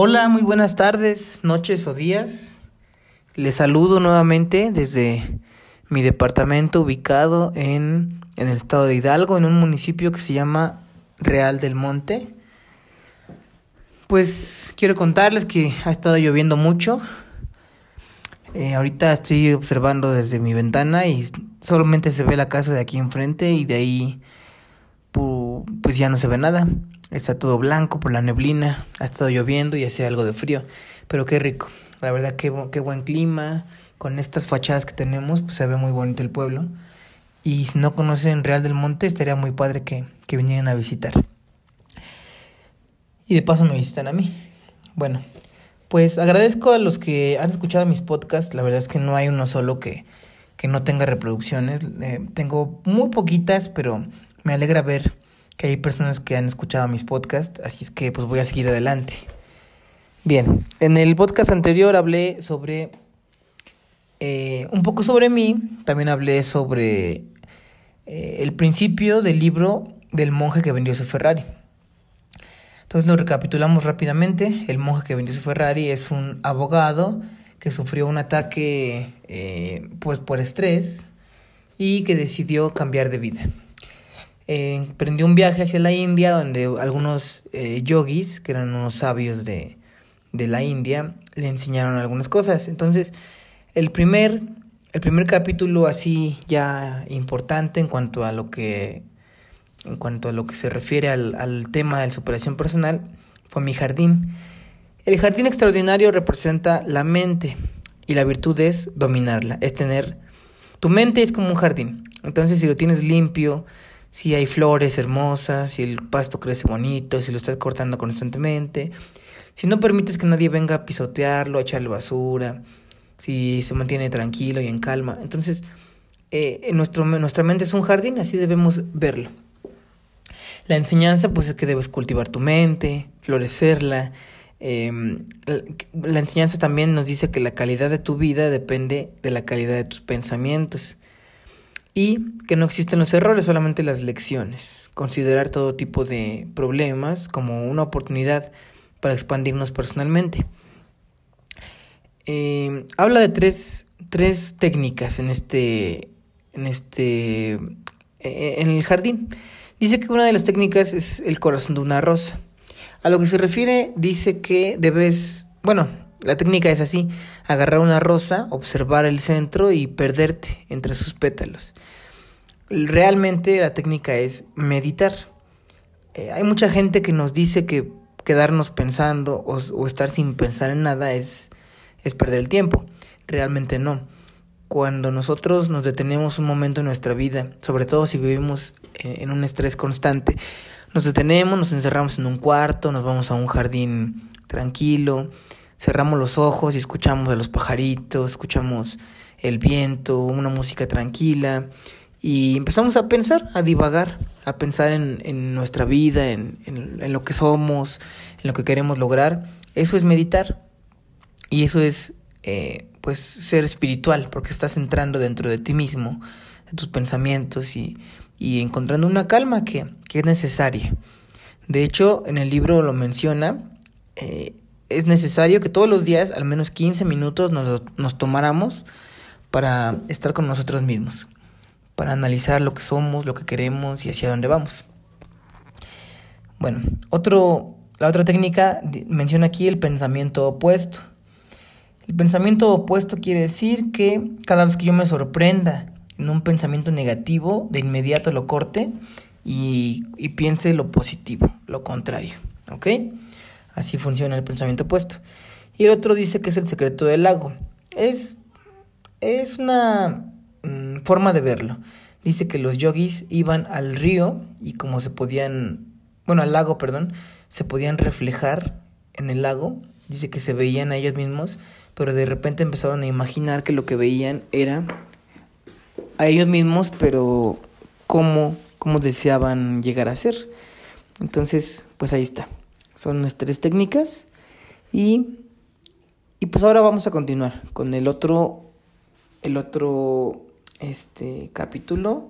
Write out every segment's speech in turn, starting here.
Hola, muy buenas tardes, noches o días. Les saludo nuevamente desde mi departamento ubicado en, en el estado de Hidalgo, en un municipio que se llama Real del Monte. Pues quiero contarles que ha estado lloviendo mucho. Eh, ahorita estoy observando desde mi ventana y solamente se ve la casa de aquí enfrente y de ahí pues ya no se ve nada. Está todo blanco por la neblina, ha estado lloviendo y hace algo de frío, pero qué rico. La verdad qué, qué buen clima, con estas fachadas que tenemos, pues se ve muy bonito el pueblo. Y si no conocen Real del Monte, estaría muy padre que, que vinieran a visitar. Y de paso me visitan a mí. Bueno, pues agradezco a los que han escuchado mis podcasts. La verdad es que no hay uno solo que, que no tenga reproducciones. Eh, tengo muy poquitas, pero me alegra ver que hay personas que han escuchado mis podcasts, así es que pues voy a seguir adelante. Bien, en el podcast anterior hablé sobre eh, un poco sobre mí, también hablé sobre eh, el principio del libro del monje que vendió su Ferrari. Entonces lo recapitulamos rápidamente. El monje que vendió su Ferrari es un abogado que sufrió un ataque eh, pues por estrés y que decidió cambiar de vida emprendió un viaje hacia la India donde algunos eh, yogis, que eran unos sabios de, de, la India, le enseñaron algunas cosas. Entonces, el primer, el primer capítulo así ya importante en cuanto a lo que, en cuanto a lo que se refiere al, al tema de la superación personal fue mi jardín. El jardín extraordinario representa la mente y la virtud es dominarla, es tener... Tu mente es como un jardín, entonces si lo tienes limpio, si hay flores hermosas, si el pasto crece bonito, si lo estás cortando constantemente, si no permites que nadie venga a pisotearlo, a echarle basura, si se mantiene tranquilo y en calma. Entonces, eh, nuestro, nuestra mente es un jardín, así debemos verlo. La enseñanza, pues es que debes cultivar tu mente, florecerla. Em, la enseñanza también nos dice que la calidad de tu vida depende de la calidad de tus pensamientos y que no existen los errores, solamente las lecciones. Considerar todo tipo de problemas como una oportunidad para expandirnos personalmente. Eh, habla de tres, tres, técnicas en este, en este, eh, en el jardín. Dice que una de las técnicas es el corazón de una rosa. A lo que se refiere, dice que debes, bueno, la técnica es así, agarrar una rosa, observar el centro y perderte entre sus pétalos. Realmente la técnica es meditar. Eh, hay mucha gente que nos dice que quedarnos pensando o, estar sin pensar en nada es, es perder el tiempo. Realmente no. Cuando nosotros nos detenemos un momento en nuestra vida, sobre todo si vivimos en un estrés constante, nos detenemos, nos encerramos en un cuarto, nos vamos a un jardín tranquilo, cerramos los ojos y escuchamos a los pajaritos, escuchamos el viento, una música tranquila y empezamos a pensar, a divagar, a pensar en, en nuestra vida, en, en, lo que somos, en lo que queremos lograr. Eso es meditar y eso es eh, pues ser espiritual porque estás entrando dentro de ti mismo, de tus pensamientos y, y encontrando una calma que, que, es necesaria. De hecho, en el libro lo menciona, eh, es necesario que todos los días al menos 15 minutos nos, tomáramos para estar con nosotros mismos, para analizar lo que somos, lo que queremos y hacia dónde vamos. Bueno, otro, la otra técnica menciona aquí el pensamiento opuesto. El pensamiento opuesto quiere decir que cada vez que yo me sorprenda en un pensamiento negativo, de inmediato lo corte y, y piense lo positivo, lo contrario. ¿Ok? Así funciona el pensamiento opuesto. Y el otro dice que es el secreto del lago. Es, es una mm, forma de verlo. Dice que los yogis iban al río y como se podían, bueno, al lago, perdón, se podían reflejar en el lago. Dice que se veían a ellos mismos, pero de repente empezaban a imaginar que lo que veían era a ellos mismos, pero cómo, cómo deseaban llegar a ser. Entonces, pues ahí está. Son nuestras técnicas. Y, y pues ahora vamos a continuar con el otro, el otro este, capítulo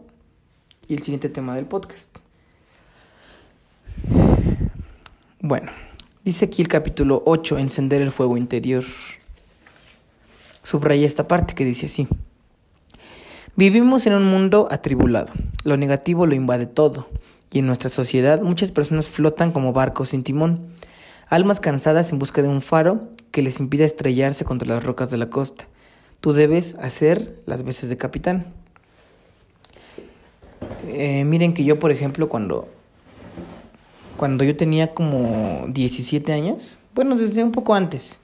y el siguiente tema del podcast. Bueno, Dice aquí el capítulo 8, encender el fuego interior. Subraya esta parte que dice así. Vivimos en un mundo atribulado. Lo negativo lo invade todo. Y en nuestra sociedad muchas personas flotan como barcos sin timón. Almas cansadas en busca de un faro que les impida estrellarse contra las rocas de la costa. Tú debes hacer las veces de capitán. Eh, miren que yo, por ejemplo, cuando, cuando yo tenía como 17 años, bueno, desde un poco antes,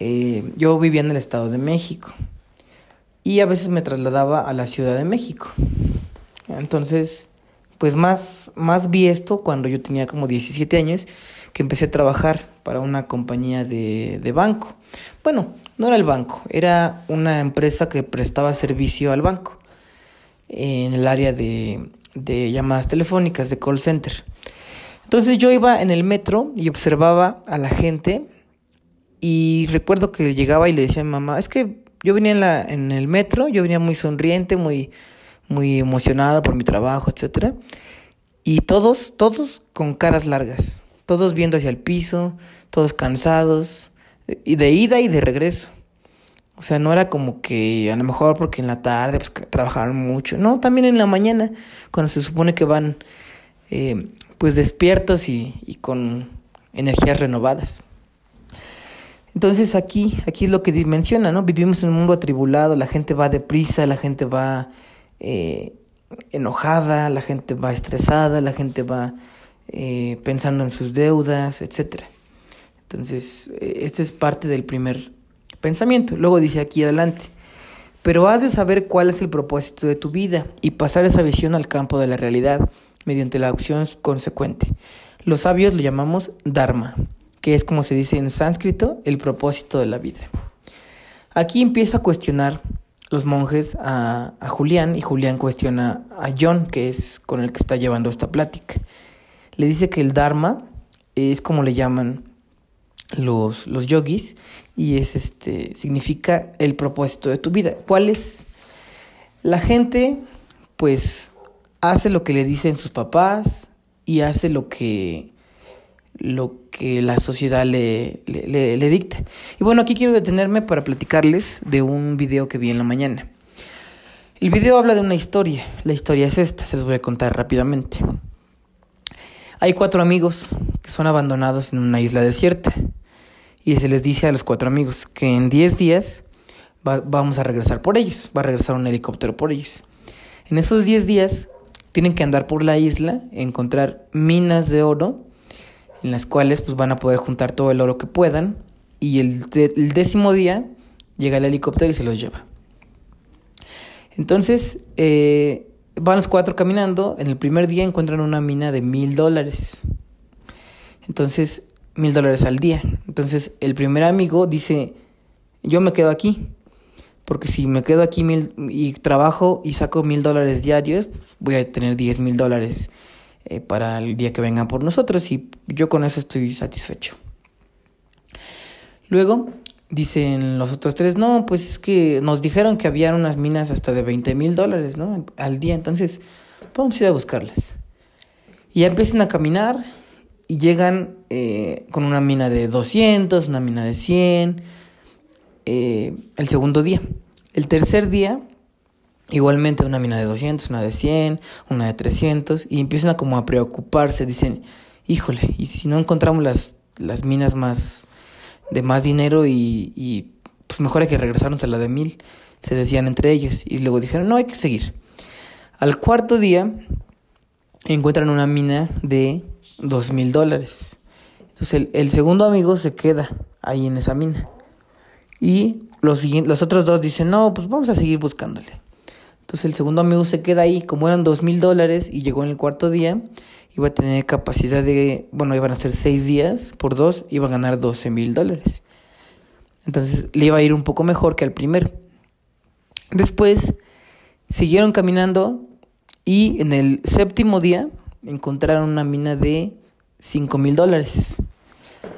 eh, yo vivía en el Estado de México y a veces me trasladaba a la Ciudad de México. Entonces, pues más, más vi esto cuando yo tenía como 17 años, que empecé a trabajar para una compañía de, de banco. Bueno, no era el banco, era una empresa que prestaba servicio al banco en el área de, de llamadas telefónicas, de call center. Entonces yo iba en el metro y observaba a la gente y recuerdo que llegaba y le decía a mi mamá, es que yo venía en, la, en el metro, yo venía muy sonriente, muy, muy emocionado por mi trabajo, etc. Y todos, todos con caras largas, todos viendo hacia el piso, todos cansados, y de ida y de regreso. O sea, no era como que a lo mejor porque en la tarde pues, trabajaron mucho. No, también en la mañana, cuando se supone que van eh, pues despiertos y, con energías renovadas. Entonces aquí, aquí es lo que menciona, ¿no? Vivimos en un mundo atribulado, la gente va deprisa, la gente va eh, enojada, la gente va estresada, la gente va eh, pensando en sus deudas, etc. Entonces, este es parte del primer pensamiento. Luego dice aquí adelante, pero has de saber cuál es el propósito de tu vida y pasar esa visión al campo de la realidad mediante la acción consecuente. Los sabios lo llamamos Dharma, que es como se dice en sánscrito, el propósito de la vida. Aquí empieza a cuestionar los monjes a, a, Julián y Julián cuestiona a John, que es con el que está llevando esta plática. Le dice que el Dharma es como le llaman los, los yogis y es este significa el propósito de tu vida. ¿Cuál es? La gente pues hace lo que le dicen sus papás y hace lo que lo que la sociedad le, le, le, dicta. Y bueno, aquí quiero detenerme para platicarles de un video que vi en la mañana. El video habla de una historia. La historia es esta, se los voy a contar rápidamente. Hay cuatro amigos que son abandonados en una isla desierta. Y se les dice a los cuatro amigos que en 10 días va, vamos a regresar por ellos. Va a regresar un helicóptero por ellos. En esos 10 días tienen que andar por la isla, encontrar minas de oro en las cuales pues van a poder juntar todo el oro que puedan y el, décimo día llega el helicóptero y se los lleva. Entonces eh, van los cuatro caminando, en el primer día encuentran una mina de mil dólares. Entonces, mil dólares al día. Entonces el primer amigo dice, yo me quedo aquí, porque si me quedo aquí mil, y trabajo y saco mil dólares diarios, voy a tener diez mil dólares eh, para el día que vengan por nosotros y yo con eso estoy satisfecho. Luego dicen los otros tres, no, pues es que nos dijeron que había unas minas hasta de 20 mil dólares, ¿no? Al día, entonces vamos a ir a buscarlas. Y ya empiezan a caminar y llegan eh, con una mina de 200, una mina de 100, eh, el segundo día. El tercer día Igualmente una mina de 200, una de 100, una de 300 y empiezan a como a preocuparse, dicen, híjole, y si no encontramos las, las minas más de más dinero y, y pues mejor hay que regresarnos a la de mil, se decían entre ellos y luego dijeron, no, hay que seguir. Al cuarto día encuentran una mina de dos mil dólares. Entonces el, segundo amigo se queda ahí en esa mina. Y los, los otros dos dicen, no, pues vamos a seguir buscándole. Entonces el segundo amigo se queda ahí, como eran dos mil dólares y llegó en el cuarto día, iba a tener capacidad de, bueno, iban a ser seis días por dos, iba a ganar 12 mil dólares. Entonces le iba a ir un poco mejor que al primero. Después siguieron caminando y en el séptimo día encontraron una mina de 5 mil dólares.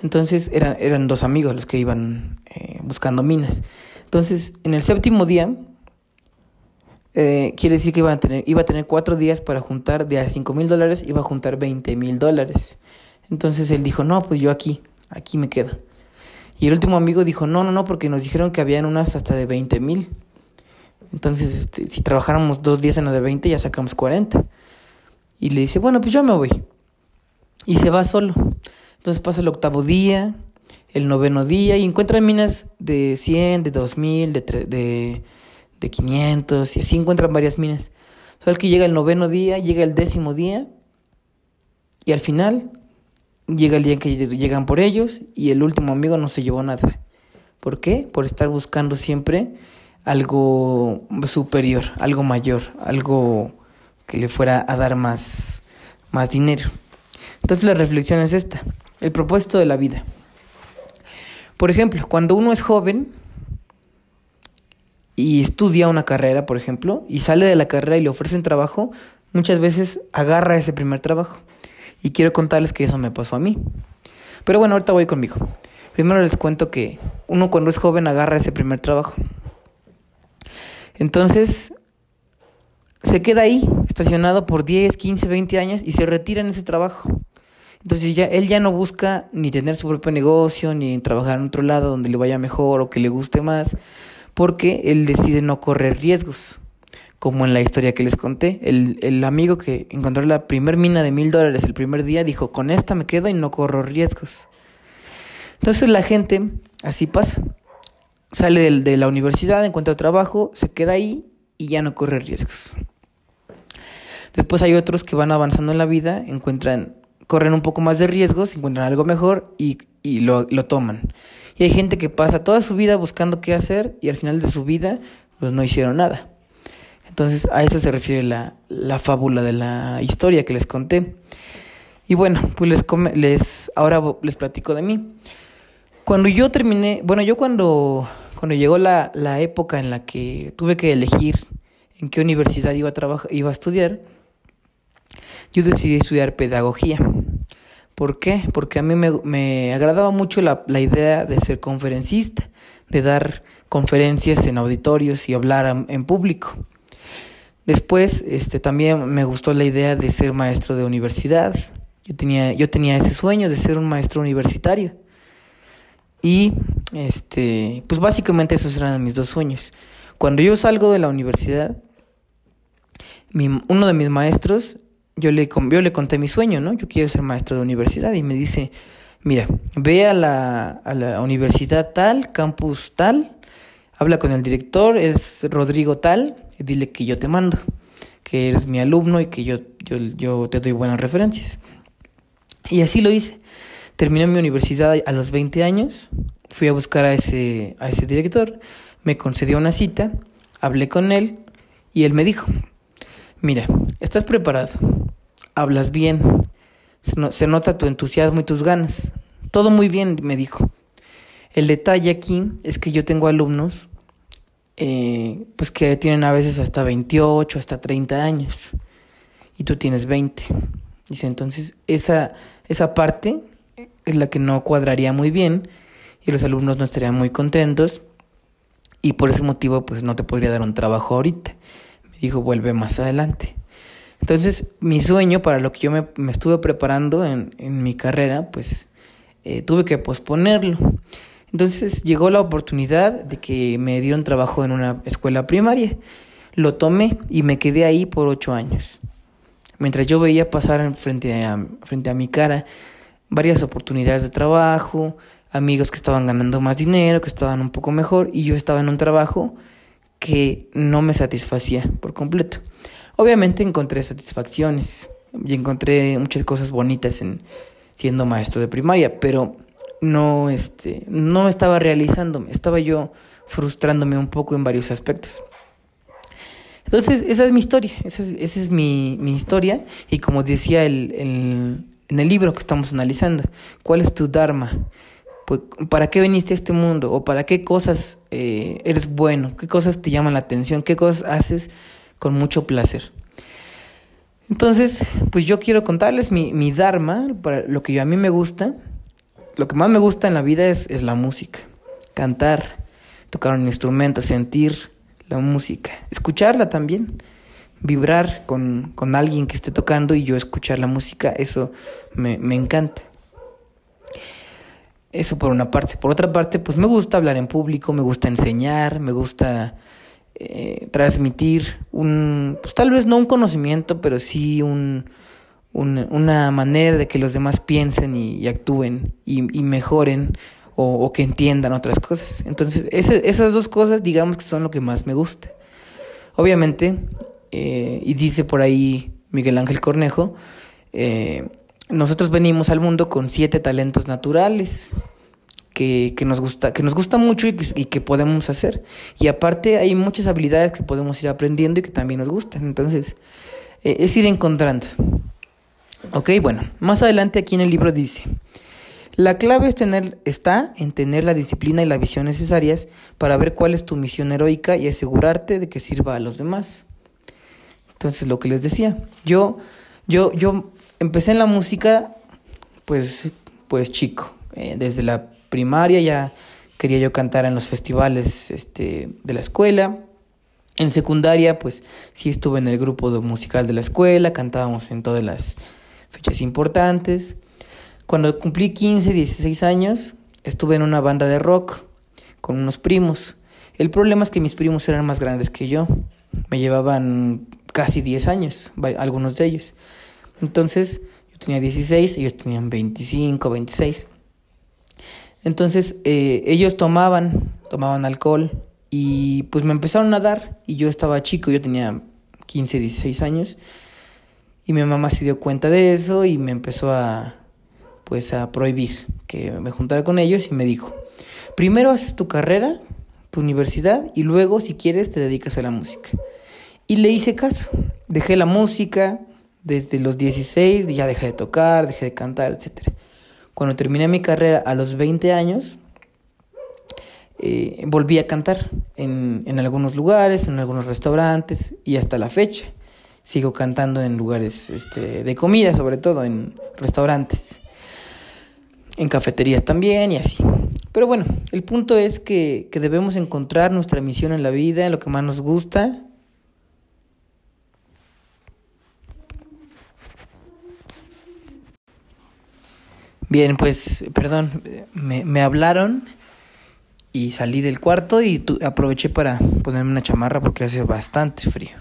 Entonces eran, eran dos amigos los que iban eh, buscando minas. Entonces en el séptimo día eh, quiere decir que iba a tener, iba a tener cuatro días para juntar de a cinco mil dólares, iba a juntar 20 mil dólares. Entonces él dijo, no, pues yo aquí, aquí me quedo. Y el último amigo dijo, no, no, no, porque nos dijeron que habían unas hasta de 20 mil. Entonces, este, si trabajáramos dos días en la de 20, ya sacamos 40. Y le dice, bueno, pues yo me voy. Y se va solo. Entonces pasa el octavo día, el noveno día, y encuentra minas de 100, de 2000, de, de, de 500, y así encuentran varias minas. Solo que llega el noveno día, llega el décimo día, y al final llega el día en que llegan por ellos, y el último amigo no se llevó nada. ¿Por qué? Por estar buscando siempre algo superior, algo mayor, algo que le fuera a dar más, más dinero. Entonces la reflexión es esta, el propósito de la vida. Por ejemplo, cuando uno es joven y estudia una carrera, por ejemplo, y sale de la carrera y le ofrecen trabajo, muchas veces agarra ese primer trabajo. Y quiero contarles que eso me pasó a mí. Pero bueno, ahorita voy conmigo. Primero les cuento que uno cuando es joven agarra ese primer trabajo. Entonces, se queda ahí, estacionado por 10, 15, 20 años y se retira en ese trabajo. Entonces ya él ya no busca ni tener su propio negocio, ni trabajar en otro lado donde le vaya mejor o que le guste más, porque él decide no correr riesgos. Como en la historia que les conté, el, el amigo que encontró la primer mina de mil dólares el primer día dijo, con esta me quedo y no corro riesgos. Entonces la gente así pasa. Sale de, de la universidad, encuentra trabajo, se queda ahí y ya no corre riesgos. Después hay otros que van avanzando en la vida, encuentran, corren un poco más de riesgos, encuentran algo mejor y, y lo, lo, toman. Y hay gente que pasa toda su vida buscando qué hacer y al final de su vida pues no hicieron nada. Entonces a eso se refiere la, la fábula de la historia que les conté. Y bueno, pues les, les ahora les platico de mí. Cuando yo terminé, bueno, yo cuando, cuando llegó la, la época en la que tuve que elegir en qué universidad iba a trabajar, iba a estudiar, yo decidí estudiar pedagogía. ¿Por qué? Porque a mí me, me agradaba mucho la, la, idea de ser conferencista, de dar conferencias en auditorios y hablar en público. Después, este, también me gustó la idea de ser maestro de universidad. Yo tenía, yo tenía ese sueño de ser un maestro universitario. Y, este, pues básicamente esos eran mis dos sueños. Cuando yo salgo de la universidad, mi, uno de mis maestros yo le, yo le conté mi sueño, ¿no? Yo quiero ser maestro de universidad y me dice, mira, ve a la, a la universidad tal, campus tal, habla con el director, es Rodrigo tal, y dile que yo te mando, que eres mi alumno y que yo, yo, yo te doy buenas referencias. Y así lo hice. Terminé mi universidad a los 20 años, fui a buscar a ese, a ese director, me concedió una cita, hablé con él y él me dijo, mira, estás preparado, hablas bien, se, nota tu entusiasmo y tus ganas. Todo muy bien, me dijo. El detalle aquí es que yo tengo alumnos eh, pues que tienen a veces hasta 28, hasta 30 años. Y tú tienes 20. Dice, entonces esa, esa parte es la que no cuadraría muy bien y los alumnos no estarían muy contentos y por ese motivo pues no te podría dar un trabajo ahorita. Dijo, vuelve más adelante. Entonces, mi sueño para lo que yo me, me estuve preparando en, en, mi carrera, pues eh, tuve que posponerlo. Entonces llegó la oportunidad de que me dieron trabajo en una escuela primaria. Lo tomé y me quedé ahí por ocho años. Mientras yo veía pasar frente a, frente a mi cara varias oportunidades de trabajo, amigos que estaban ganando más dinero, que estaban un poco mejor, y yo estaba en un trabajo que no me satisfacía por completo. Obviamente encontré satisfacciones y encontré muchas cosas bonitas en siendo maestro de primaria, pero no este no estaba realizándome, estaba yo frustrándome un poco en varios aspectos. Entonces, esa es mi historia, esa es, esa es mi, mi, historia y como decía el, el, en el libro que estamos analizando, ¿cuál es tu Dharma? Pues, ¿Para qué viniste a este mundo? ¿O para qué cosas eh, eres bueno? ¿Qué cosas te llaman la atención? ¿Qué cosas haces con mucho placer. Entonces, pues yo quiero contarles mi, mi Dharma, para lo que yo, a mí me gusta. Lo que más me gusta en la vida es, es la música. Cantar, tocar un instrumento, sentir la música, escucharla también. Vibrar con, con alguien que esté tocando y yo escuchar la música, eso me, me encanta. Eso por una parte. Por otra parte, pues me gusta hablar en público, me gusta enseñar, me gusta eh, transmitir un, pues tal vez no un conocimiento, pero sí un, una manera de que los demás piensen y, actúen y, mejoren o, que entiendan otras cosas. Entonces, esas dos cosas, digamos que son lo que más me gusta. Obviamente, eh, y dice por ahí Miguel Ángel Cornejo, eh, nosotros venimos al mundo con siete talentos naturales que, que nos gusta, que nos gusta mucho y que, y que, podemos hacer. Y aparte hay muchas habilidades que podemos ir aprendiendo y que también nos gustan. Entonces, eh, es ir encontrando. Ok, bueno, más adelante aquí en el libro dice, la clave es tener, está en tener la disciplina y la visión necesarias para ver cuál es tu misión heroica y asegurarte de que sirva a los demás. Entonces, lo que les decía, yo, yo, yo empecé en la música, pues, pues chico, eh, desde la primaria ya quería yo cantar en los festivales este, de la escuela. En secundaria, pues sí estuve en el grupo musical de la escuela, cantábamos en todas las fechas importantes. Cuando cumplí 15, 16 años, estuve en una banda de rock con unos primos. El problema es que mis primos eran más grandes que yo. Me llevaban casi 10 años, algunos de ellos. Entonces, yo tenía 16, ellos tenían 25, 26. Entonces, eh, ellos tomaban, tomaban alcohol y pues me empezaron a dar y yo estaba chico, yo tenía 15, 16 años y mi mamá se dio cuenta de eso y me empezó a, pues, a prohibir que me juntara con ellos y me dijo, primero haces tu carrera, tu universidad y luego, si quieres, te dedicas a la música. Y le hice caso. Dejé la música desde los 16, ya dejé de tocar, dejé de cantar, etc. Cuando terminé mi carrera a los 20 años, eh, volví a cantar en, en algunos lugares, en algunos restaurantes y hasta la fecha sigo cantando en lugares este, de comida, sobre todo en restaurantes, en cafeterías también y así. Pero bueno, el punto es que, que debemos encontrar nuestra misión en la vida, lo que más nos gusta. Bien, pues, perdón, me, me hablaron y salí del cuarto y aproveché para ponerme una chamarra porque hace bastante frío.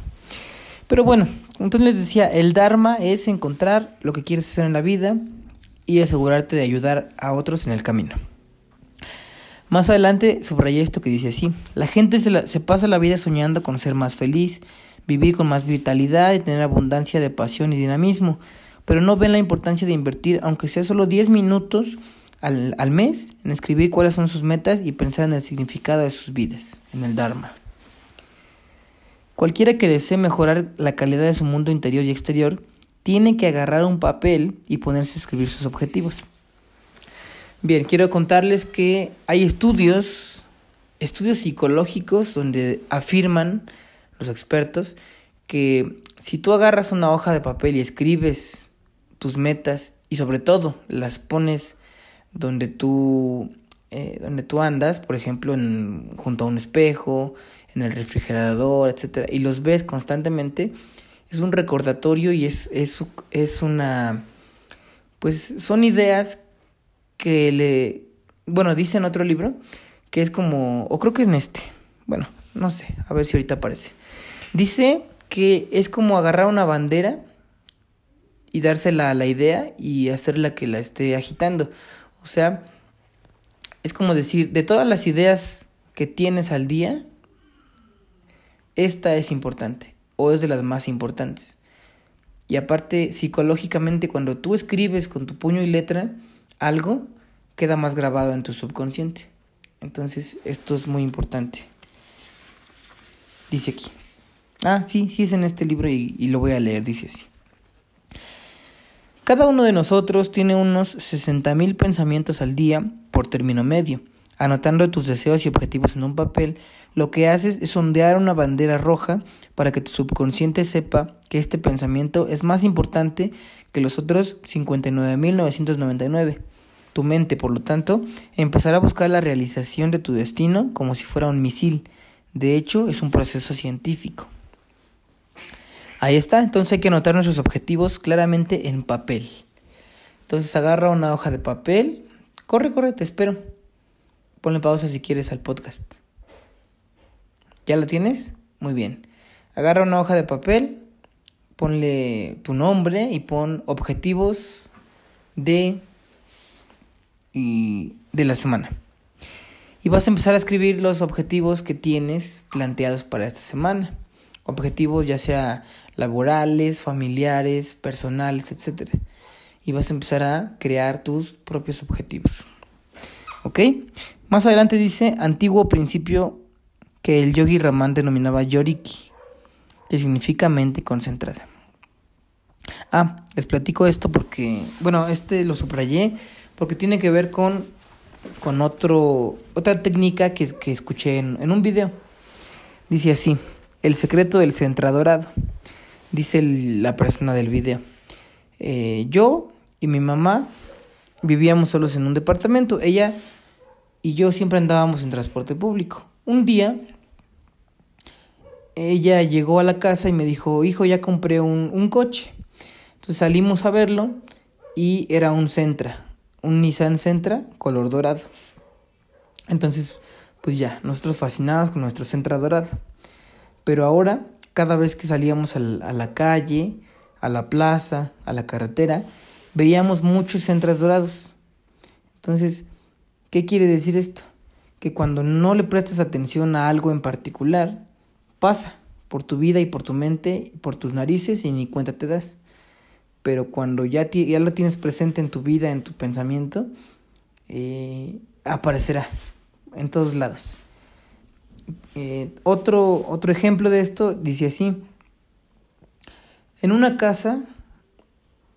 Pero bueno, entonces les decía, el Dharma es encontrar lo que quieres hacer en la vida y asegurarte de ayudar a otros en el camino. Más adelante subrayé esto que dice así, la gente se, se pasa la vida soñando con ser más feliz, vivir con más vitalidad y tener abundancia de pasión y dinamismo, pero no ven la importancia de invertir, aunque sea solo 10 minutos al, al mes, en escribir cuáles son sus metas y pensar en el significado de sus vidas, en el Dharma. Cualquiera que desee mejorar la calidad de su mundo interior y exterior, tiene que agarrar un papel y ponerse a escribir sus objetivos. Bien, quiero contarles que hay estudios, estudios psicológicos donde afirman los expertos que si tú agarras una hoja de papel y escribes tus metas y sobre todo las pones donde tú, eh, donde tú andas, por ejemplo, en, junto a un espejo, en el refrigerador, etcétera, y los ves constantemente, es un recordatorio y es, es, es una. Pues son ideas que le. Bueno, dice en otro libro que es como. O creo que es en este. Bueno, no sé, a ver si ahorita aparece. Dice que es como agarrar una bandera y dársela a la idea y hacerla que la esté agitando. O sea, es como decir, de todas las ideas que tienes al día, esta es importante o es de las más importantes. Y aparte, psicológicamente, cuando tú escribes con tu puño y letra algo, queda más grabado en tu subconsciente. Entonces, esto es muy importante. Dice aquí. Ah, sí, sí es en este libro y, y lo voy a leer, dice así. Cada uno de nosotros tiene unos 60.000 pensamientos al día por término medio. Anotando tus deseos y objetivos en un papel, lo que haces es ondear una bandera roja para que tu subconsciente sepa que este pensamiento es más importante que los otros 59.999. Tu mente, por lo tanto, empezará a buscar la realización de tu destino como si fuera un misil. De hecho, es un proceso científico. Ahí está, entonces hay que anotar nuestros objetivos claramente en papel. Entonces agarra una hoja de papel, Corre, corre, te espero. Ponle pausa si quieres al podcast. ¿Ya la tienes? Muy bien. Agarra una hoja de papel, ponle tu nombre y pon objetivos de y de la semana. Y vas a empezar a escribir los objetivos que tienes planteados para esta semana. Objetivos ya sea laborales, familiares, personales, etc. Y vas a empezar a crear tus propios objetivos. ¿Ok? Más adelante dice antiguo principio que el yogi Raman denominaba yoriki, que significa mente concentrada. Ah, les platico esto porque, bueno, este lo subrayé porque tiene que ver con, con otro, otra técnica que, que escuché en, un video. Dice así, el secreto del centradorado, dice la persona del video. Eh, yo y mi mamá vivíamos solos en un departamento. Ella y yo siempre andábamos en transporte público. Un día ella llegó a la casa y me dijo, hijo, ya compré un, un coche. Entonces salimos a verlo y era un Centra, un Nissan Sentra color dorado. Entonces, pues ya, nosotros fascinados con nuestro Sentra dorado. Pero ahora, cada vez que salíamos a la, calle, a la plaza, a la carretera, veíamos muchos Centras dorados. Entonces, ¿qué quiere decir esto? Que cuando no le prestas atención a algo en particular, pasa por tu vida y por tu mente, por tus narices y ni cuenta te das pero cuando ya, ya lo tienes presente en tu vida, en tu pensamiento, eh, aparecerá en todos lados. Eh, otro, otro ejemplo de esto dice así, en una casa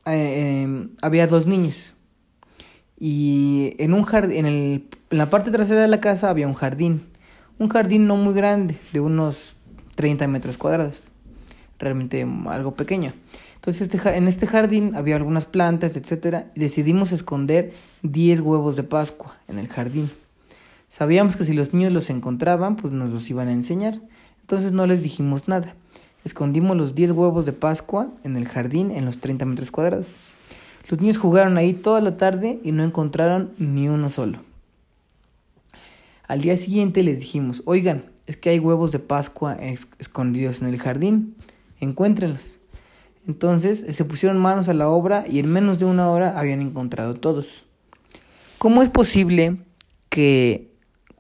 eh, em, había dos niños y en, un jardín, en, el, en la parte trasera de la casa había un jardín, un jardín no muy grande, de unos 30 metros cuadrados, realmente algo pequeño. Entonces este, en este jardín había algunas plantas, etc. Y decidimos esconder 10 huevos de Pascua en el jardín. Sabíamos que si los niños los encontraban, pues nos los iban a enseñar. Entonces no les dijimos nada. Escondimos los 10 huevos de Pascua en el jardín en los 30 metros cuadrados. Los niños jugaron ahí toda la tarde y no encontraron ni uno solo. Al día siguiente les dijimos, oigan, es que hay huevos de Pascua escondidos en el jardín, encuéntrenlos. Entonces se pusieron manos a la obra y en menos de una hora habían encontrado todos. ¿Cómo es posible que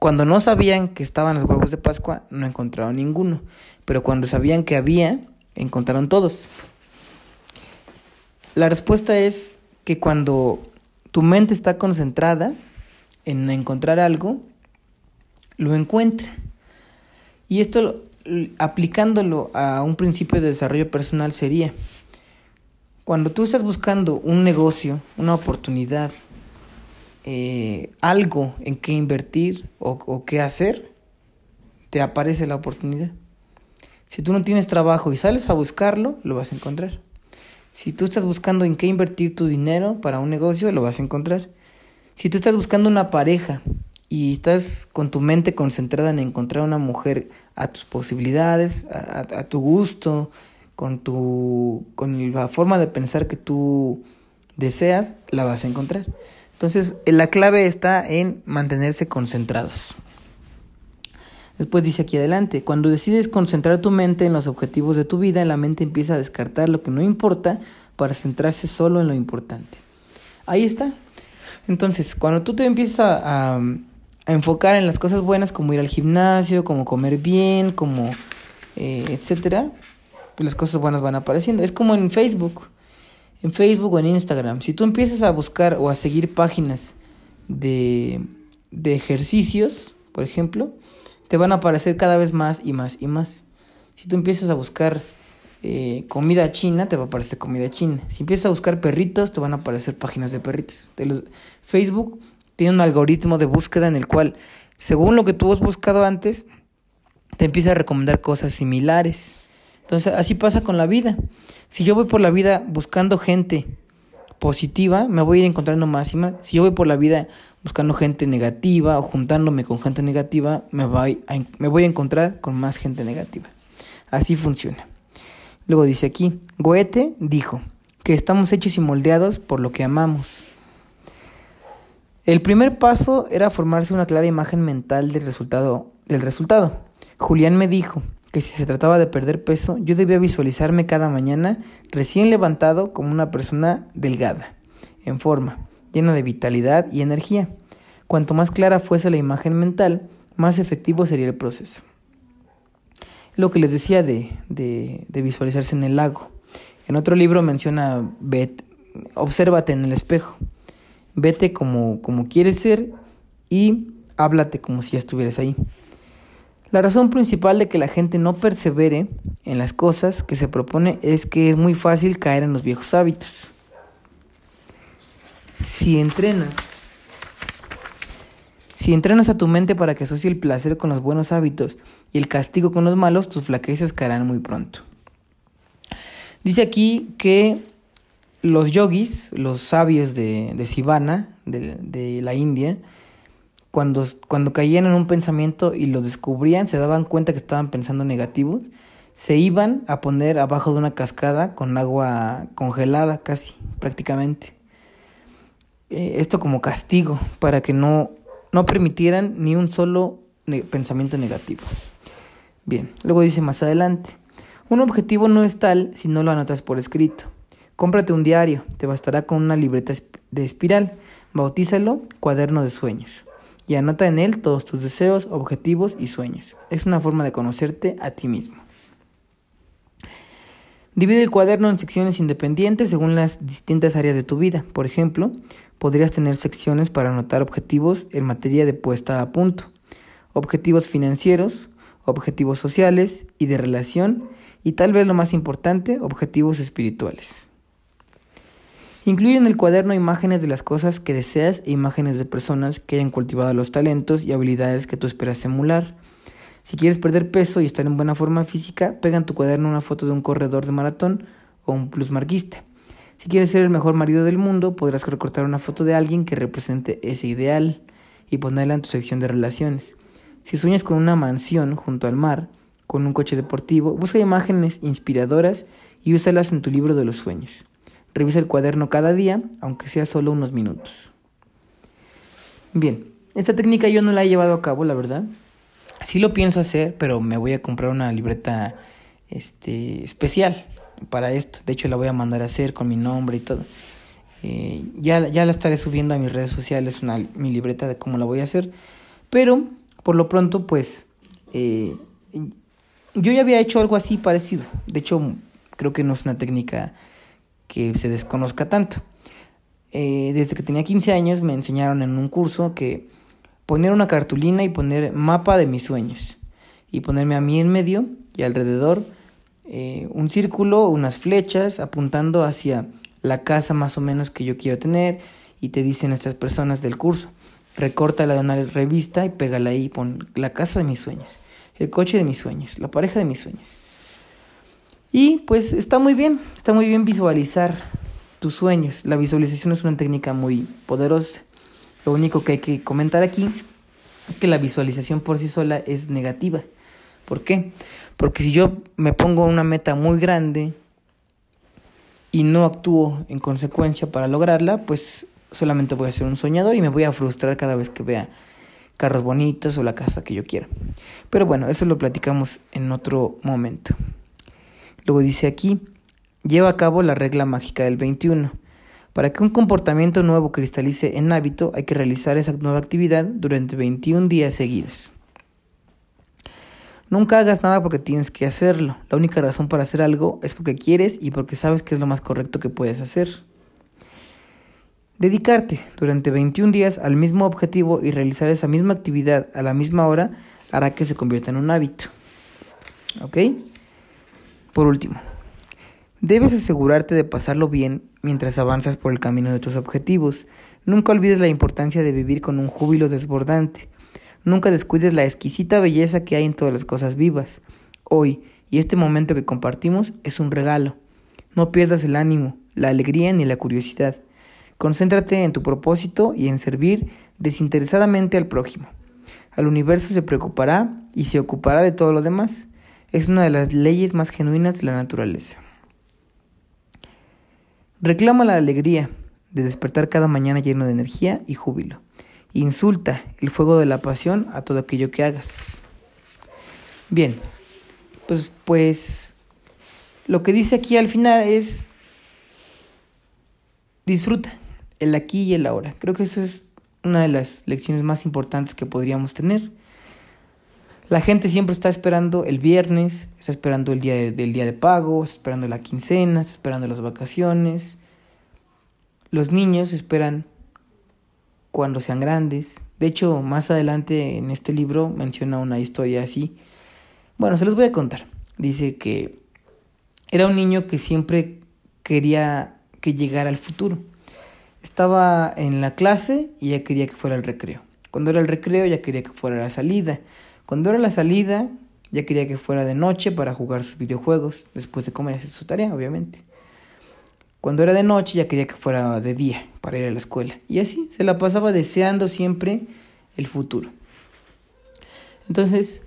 cuando no sabían que estaban los huevos de Pascua no encontraron ninguno, pero cuando sabían que había, encontraron todos? La respuesta es que cuando tu mente está concentrada en encontrar algo, lo encuentra. Y esto aplicándolo a un principio de desarrollo personal sería, cuando tú estás buscando un negocio, una oportunidad, eh, algo en qué invertir o, qué hacer, te aparece la oportunidad. Si tú no tienes trabajo y sales a buscarlo, lo vas a encontrar. Si tú estás buscando en qué invertir tu dinero para un negocio, lo vas a encontrar. Si tú estás buscando una pareja y estás con tu mente concentrada en encontrar una mujer a tus posibilidades, a, tu gusto, con, tu, con la forma de pensar que tú deseas, la vas a encontrar. Entonces, la clave está en mantenerse concentrados. Después dice aquí adelante, cuando decides concentrar tu mente en los objetivos de tu vida, la mente empieza a descartar lo que no importa para centrarse solo en lo importante. Ahí está. Entonces, cuando tú te empiezas a a enfocar en las cosas buenas como ir al gimnasio, como comer bien, como eh, etcétera, pues las cosas buenas van apareciendo. Es como en Facebook, en Facebook o en Instagram. Si tú empiezas a buscar o a seguir páginas de, de ejercicios, por ejemplo, te van a aparecer cada vez más y más y más. Si tú empiezas a buscar eh, comida china, te va a aparecer comida china. Si empiezas a buscar perritos, te van a aparecer páginas de perritos. Facebook tiene un algoritmo de búsqueda en el cual, según lo que tú has buscado antes, te empieza a recomendar cosas similares. Entonces, así pasa con la vida. Si yo voy por la vida buscando gente positiva, me voy a ir encontrando más y más. Si yo voy por la vida buscando gente negativa o juntándome con gente negativa, me voy a, me voy a encontrar con más gente negativa. Así funciona. Luego dice aquí, Goethe dijo que estamos hechos y moldeados por lo que amamos. El primer paso era formarse una clara imagen mental del resultado. Del resultado. Julián me dijo que si se trataba de perder peso, yo debía visualizarme cada mañana recién levantado como una persona delgada, en forma, llena de vitalidad y energía. Cuanto más clara fuese la imagen mental, más efectivo sería el proceso. Lo que les decía de, de, visualizarse en el lago. En otro libro menciona, bet, obsérvate en el espejo, vete como, como quieres ser y háblate como si ya estuvieras ahí. La razón principal de que la gente no persevere en las cosas que se propone es que es muy fácil caer en los viejos hábitos. Si entrenas, si entrenas a tu mente para que asocie el placer con los buenos hábitos y el castigo con los malos, tus flaquezas caerán muy pronto. Dice aquí que los yogis, los sabios de, de Sivana, de, de, la India, cuando, cuando caían en un pensamiento y lo descubrían, se daban cuenta que estaban pensando negativos, se iban a poner abajo de una cascada con agua congelada casi, prácticamente. Eh, esto como castigo, para que no, no permitieran ni un solo pensamiento negativo. Bien, luego dice más adelante, un objetivo no es tal si no lo anotas por escrito. Cómprate un diario, te bastará con una libreta de espiral, bautízalo cuaderno de sueños y anota en él todos tus deseos, objetivos y sueños. Es una forma de conocerte a ti mismo. Divide el cuaderno en secciones independientes según las distintas áreas de tu vida. Por ejemplo, podrías tener secciones para anotar objetivos en materia de puesta a punto, objetivos financieros, objetivos sociales y de relación, y tal vez lo más importante, objetivos espirituales. Incluye en el cuaderno imágenes de las cosas que deseas e imágenes de personas que hayan cultivado los talentos y habilidades que tú esperas emular. Si quieres perder peso y estar en buena forma física, pega en tu cuaderno una foto de un corredor de maratón o un plusmarquista. Si quieres ser el mejor marido del mundo, podrás recortar una foto de alguien que represente ese ideal y ponerla en tu sección de relaciones. Si sueñas con una mansión junto al mar, con un coche deportivo, busca imágenes inspiradoras y úsalas en tu libro de los sueños. Revisa el cuaderno cada día, aunque sea solo unos minutos. Bien, esta técnica yo no la he llevado a cabo, la verdad. Sí lo pienso hacer, pero me voy a comprar una libreta este, especial para esto. De hecho, la voy a mandar a hacer con mi nombre y todo. Eh, ya, ya la estaré subiendo a mis redes sociales, una, mi libreta de cómo la voy a hacer. Pero, por lo pronto, pues, eh, yo ya había hecho algo así parecido. De hecho, creo que no es una técnica que se desconozca tanto. Eh, desde que tenía 15 años me enseñaron en un curso que poner una cartulina y poner mapa de mis sueños y ponerme a mí en medio y alrededor eh, un círculo, unas flechas apuntando hacia la casa más o menos que yo quiero tener y te dicen estas personas del curso, recórtala de una revista y pégala ahí, pon la casa de mis sueños, el coche de mis sueños, la pareja de mis sueños. Y pues está muy bien, está muy bien visualizar tus sueños. La visualización es una técnica muy poderosa. Lo único que hay que comentar aquí es que la visualización por sí sola es negativa. ¿Por qué? Porque si yo me pongo una meta muy grande y no actúo en consecuencia para lograrla, pues solamente voy a ser un soñador y me voy a frustrar cada vez que vea carros bonitos o la casa que yo quiera. Pero bueno, eso lo platicamos en otro momento. Luego dice aquí, lleva a cabo la regla mágica del 21. Para que un comportamiento nuevo cristalice en hábito, hay que realizar esa nueva actividad durante 21 días seguidos. Nunca hagas nada porque tienes que hacerlo. La única razón para hacer algo es porque quieres y porque sabes que es lo más correcto que puedes hacer. Dedicarte durante 21 días al mismo objetivo y realizar esa misma actividad a la misma hora hará que se convierta en un hábito. ¿Ok? Por último, debes asegurarte de pasarlo bien mientras avanzas por el camino de tus objetivos. Nunca olvides la importancia de vivir con un júbilo desbordante. Nunca descuides la exquisita belleza que hay en todas las cosas vivas. Hoy y este momento que compartimos es un regalo. No pierdas el ánimo, la alegría ni la curiosidad. Concéntrate en tu propósito y en servir desinteresadamente al prójimo. Al universo se preocupará y se ocupará de todo lo demás es una de las leyes más genuinas de la naturaleza. Reclama la alegría de despertar cada mañana lleno de energía y júbilo. Insulta el fuego de la pasión a todo aquello que hagas. Bien, pues, pues lo que dice aquí al final es disfruta el aquí y el ahora. Creo que eso es una de las lecciones más importantes que podríamos tener. La gente siempre está esperando el viernes, está esperando el día del día de pago, está esperando la quincena, está esperando las vacaciones. Los niños esperan cuando sean grandes. De hecho, más adelante en este libro menciona una historia así. Bueno, se los voy a contar. Dice que era un niño que siempre quería que llegara al futuro. Estaba en la clase y ya quería que fuera el recreo. Cuando era el recreo ya quería que fuera la salida. Cuando era la salida ya quería que fuera de noche para jugar sus videojuegos, después de comer su tarea, obviamente. Cuando era de noche ya quería que fuera de día para ir a la escuela. Y así se la pasaba deseando siempre el futuro. Entonces,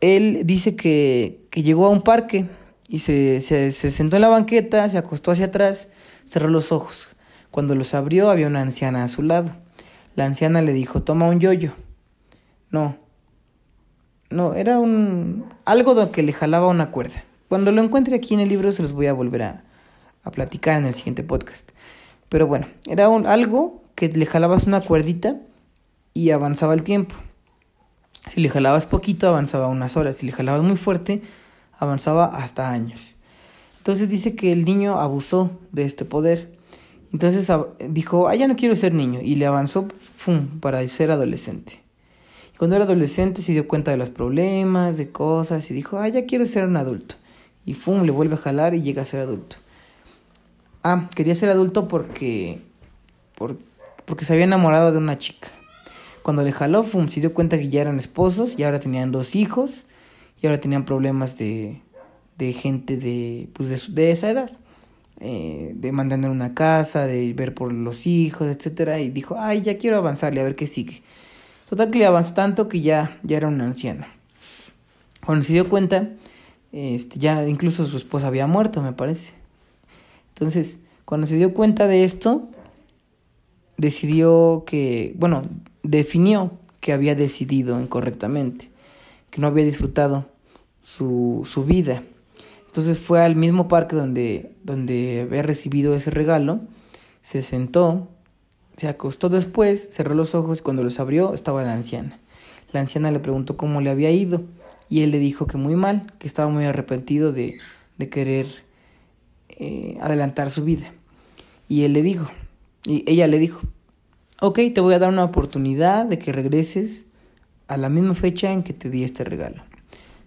él dice que, que llegó a un parque y se, se, se, sentó en la banqueta, se acostó hacia atrás, cerró los ojos. Cuando los abrió había una anciana a su lado. La anciana le dijo, toma un yoyo. No. No, era un... algo que le jalaba una cuerda. Cuando lo encuentre aquí en el libro se los voy a volver a, a platicar en el siguiente podcast. Pero bueno, era un, algo que le jalabas una cuerdita y avanzaba el tiempo. Si le jalabas poquito, avanzaba unas horas. Si le jalabas muy fuerte, avanzaba hasta años. Entonces dice que el niño abusó de este poder. Entonces dijo, ah, ya no quiero ser niño. Y le avanzó ¡fum! para ser adolescente. Cuando era adolescente se dio cuenta de los problemas, de cosas, y dijo, ah, ya quiero ser un adulto. Y ¡fum! le vuelve a jalar y llega a ser adulto. Ah, quería ser adulto porque, porque se había enamorado de una chica. Cuando le jaló, fum, se dio cuenta que ya eran esposos y ahora tenían dos hijos y ahora tenían problemas de, de gente de, pues de, esa edad. Eh, de mandar una casa, de ver por los hijos, etcétera, y dijo, ay, ya quiero avanzarle, a ver qué sigue. Total que le avanzó tanto que ya, ya era un anciano. Cuando se dio cuenta, este, ya incluso su esposa había muerto, me parece. Entonces, cuando se dio cuenta de esto, decidió que, bueno, definió que había decidido incorrectamente, que no había disfrutado su, su vida. Entonces fue al mismo parque donde, donde había recibido ese regalo, se sentó, se acostó después, cerró los ojos y cuando los abrió estaba la anciana. La anciana le preguntó cómo le había ido y él le dijo que muy mal, que estaba muy arrepentido de, de querer eh, adelantar su vida. Y él le dijo, y ella le dijo, ok, te voy a dar una oportunidad de que regreses a la misma fecha en que te di este regalo.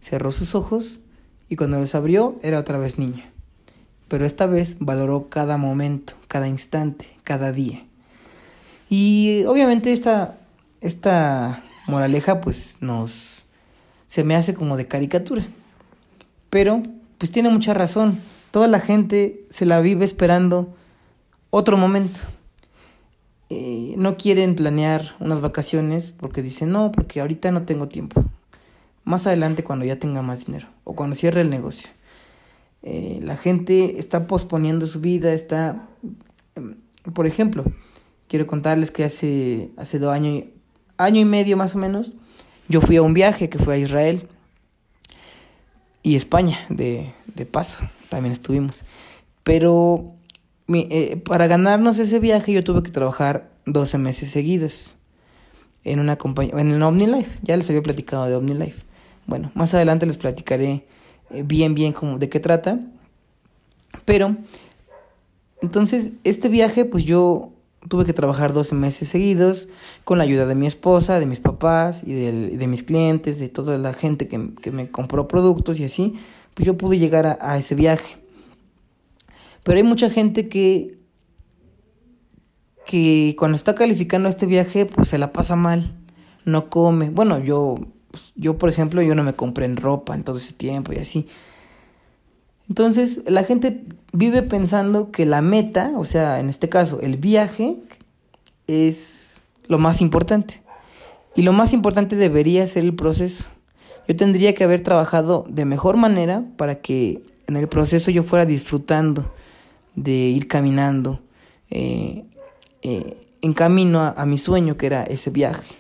Cerró sus ojos y cuando los abrió era otra vez niño. Pero esta vez valoró cada momento, cada instante, cada día. Y obviamente esta, esta moraleja pues nos... se me hace como de caricatura. Pero pues tiene mucha razón. Toda la gente se la vive esperando otro momento. Eh, no quieren planear unas vacaciones porque dicen, no, porque ahorita no tengo tiempo. Más adelante cuando ya tenga más dinero o cuando cierre el negocio. Eh, la gente está posponiendo su vida, está... Em, por ejemplo, quiero contarles que hace, hace dos años, año y medio más o menos, yo fui a un viaje que fue a Israel y España de, de paso también estuvimos. Pero eh, para ganarnos ese viaje yo tuve que trabajar 12 meses seguidos en una compañía, en el OmniLife. Ya les había platicado de OmniLife. Bueno, más adelante les platicaré eh, bien, bien cómo, de qué trata. Pero, entonces, este viaje, pues yo tuve que trabajar 12 meses seguidos con la ayuda de mi esposa, de mis papás y de, de mis clientes, de toda la gente que, que me compró productos y así pues yo pude llegar a, ese viaje. Pero hay mucha gente que, que cuando está calificando este viaje, pues se la pasa mal, no come. Bueno, yo, yo por ejemplo, yo no me compré en ropa en todo ese tiempo y así. Entonces, la gente vive pensando que la meta, o sea, en este caso, el viaje, es lo más importante. Y lo más importante debería ser el proceso. Yo tendría que haber trabajado de mejor manera para que en el proceso yo fuera disfrutando de ir caminando, eh, eh, en camino a, mi sueño, que era ese viaje.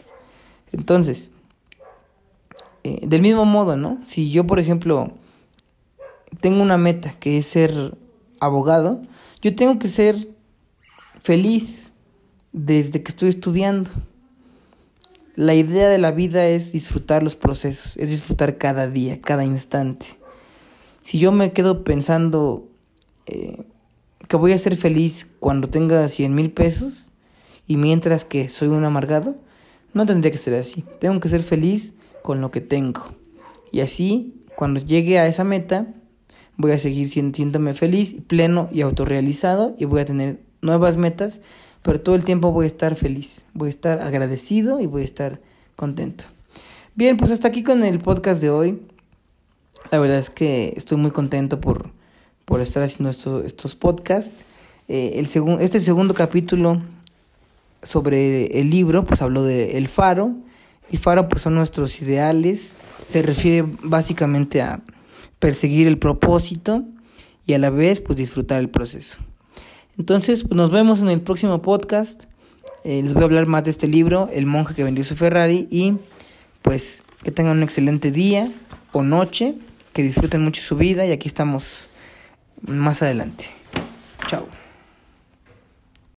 Entonces, eh, del mismo modo, ¿no? Si yo, por ejemplo, tengo una meta que es ser abogado, yo tengo que ser feliz desde que estoy estudiando. La idea de la vida es disfrutar los procesos, es disfrutar cada día, cada instante. Si yo me quedo pensando eh, que voy a ser feliz cuando tenga 100 mil pesos y mientras que soy un amargado, no tendría que ser así. Tengo que ser feliz con lo que tengo. Y así, cuando llegue a esa meta, voy a seguir sintiéndome feliz, pleno y autorrealizado y voy a tener nuevas metas pero todo el tiempo voy a estar feliz, voy a estar agradecido y voy a estar contento. Bien, pues hasta aquí con el podcast de hoy. La verdad es que estoy muy contento por, por estar haciendo estos podcasts. Eh, el este segundo capítulo sobre el libro, pues habló de El Faro. El Faro pues son nuestros ideales. Se refiere básicamente a perseguir el propósito y a la vez pues disfrutar el proceso. Entonces, pues nos vemos en el próximo podcast. Eh, les voy a hablar más de este libro, El monje que vendió su Ferrari. Y pues que tengan un excelente día o noche, que disfruten mucho su vida y aquí estamos más adelante.